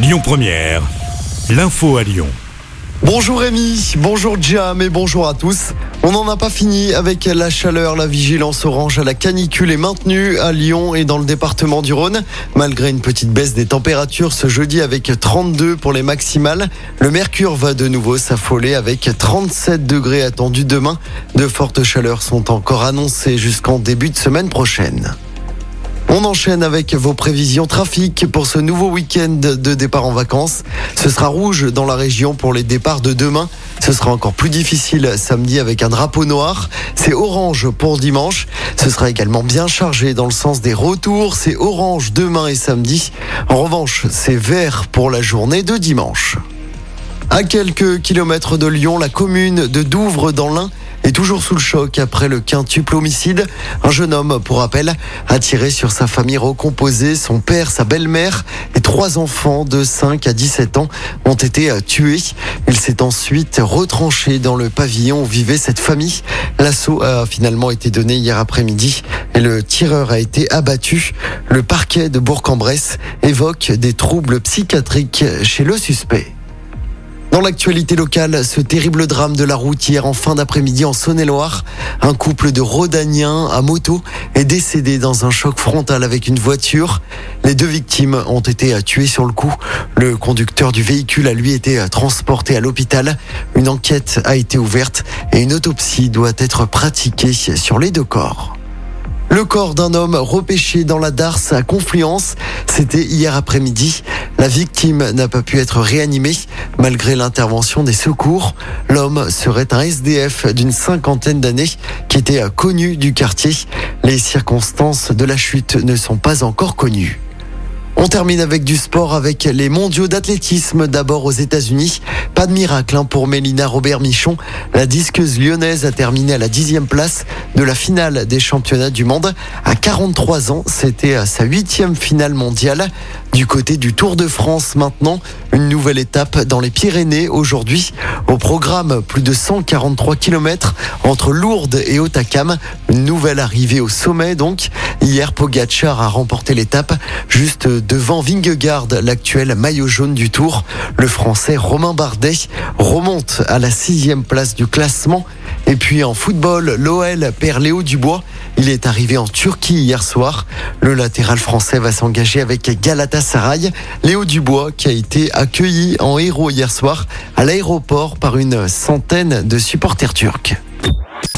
Lyon Première, l'info à Lyon. Bonjour Rémi, bonjour Jam et bonjour à tous. On n'en a pas fini avec la chaleur. La vigilance orange à la canicule est maintenue à Lyon et dans le département du Rhône. Malgré une petite baisse des températures ce jeudi avec 32 pour les maximales, le mercure va de nouveau s'affoler avec 37 degrés attendus demain. De fortes chaleurs sont encore annoncées jusqu'en début de semaine prochaine. On enchaîne avec vos prévisions trafic pour ce nouveau week-end de départ en vacances. Ce sera rouge dans la région pour les départs de demain. Ce sera encore plus difficile samedi avec un drapeau noir. C'est orange pour dimanche. Ce sera également bien chargé dans le sens des retours. C'est orange demain et samedi. En revanche, c'est vert pour la journée de dimanche. À quelques kilomètres de Lyon, la commune de Douvres dans l'Ain est toujours sous le choc après le quintuple homicide. Un jeune homme, pour rappel, a tiré sur sa famille recomposée. Son père, sa belle-mère et trois enfants de 5 à 17 ans ont été tués. Il s'est ensuite retranché dans le pavillon où vivait cette famille. L'assaut a finalement été donné hier après-midi et le tireur a été abattu. Le parquet de Bourg-en-Bresse évoque des troubles psychiatriques chez le suspect. Dans l'actualité locale, ce terrible drame de la route hier en fin d'après-midi en Saône-et-Loire. Un couple de Rhodaniens à moto est décédé dans un choc frontal avec une voiture. Les deux victimes ont été tuées sur le coup. Le conducteur du véhicule a lui été transporté à l'hôpital. Une enquête a été ouverte et une autopsie doit être pratiquée sur les deux corps. Le corps d'un homme repêché dans la Darse à Confluence, c'était hier après-midi. La victime n'a pas pu être réanimée malgré l'intervention des secours. L'homme serait un SDF d'une cinquantaine d'années qui était connu du quartier. Les circonstances de la chute ne sont pas encore connues. On termine avec du sport avec les mondiaux d'athlétisme d'abord aux États-Unis. Pas de miracle hein, pour Mélina Robert Michon. La disqueuse lyonnaise a terminé à la dixième place de la finale des championnats du monde. À 43 ans, c'était sa huitième finale mondiale. Du côté du Tour de France maintenant, une nouvelle étape dans les Pyrénées aujourd'hui. Au programme, plus de 143 km entre Lourdes et Otakam. Une nouvelle arrivée au sommet donc. Hier, Pogacar a remporté l'étape juste devant Vingegaard, l'actuel maillot jaune du Tour. Le Français Romain Bardet remonte à la sixième place du classement. Et puis en football, l'OL perd Léo Dubois. Il est arrivé en Turquie hier soir. Le latéral français va s'engager avec Galatasaray. Léo Dubois qui a été accueilli en héros hier soir à l'aéroport par une centaine de supporters turcs.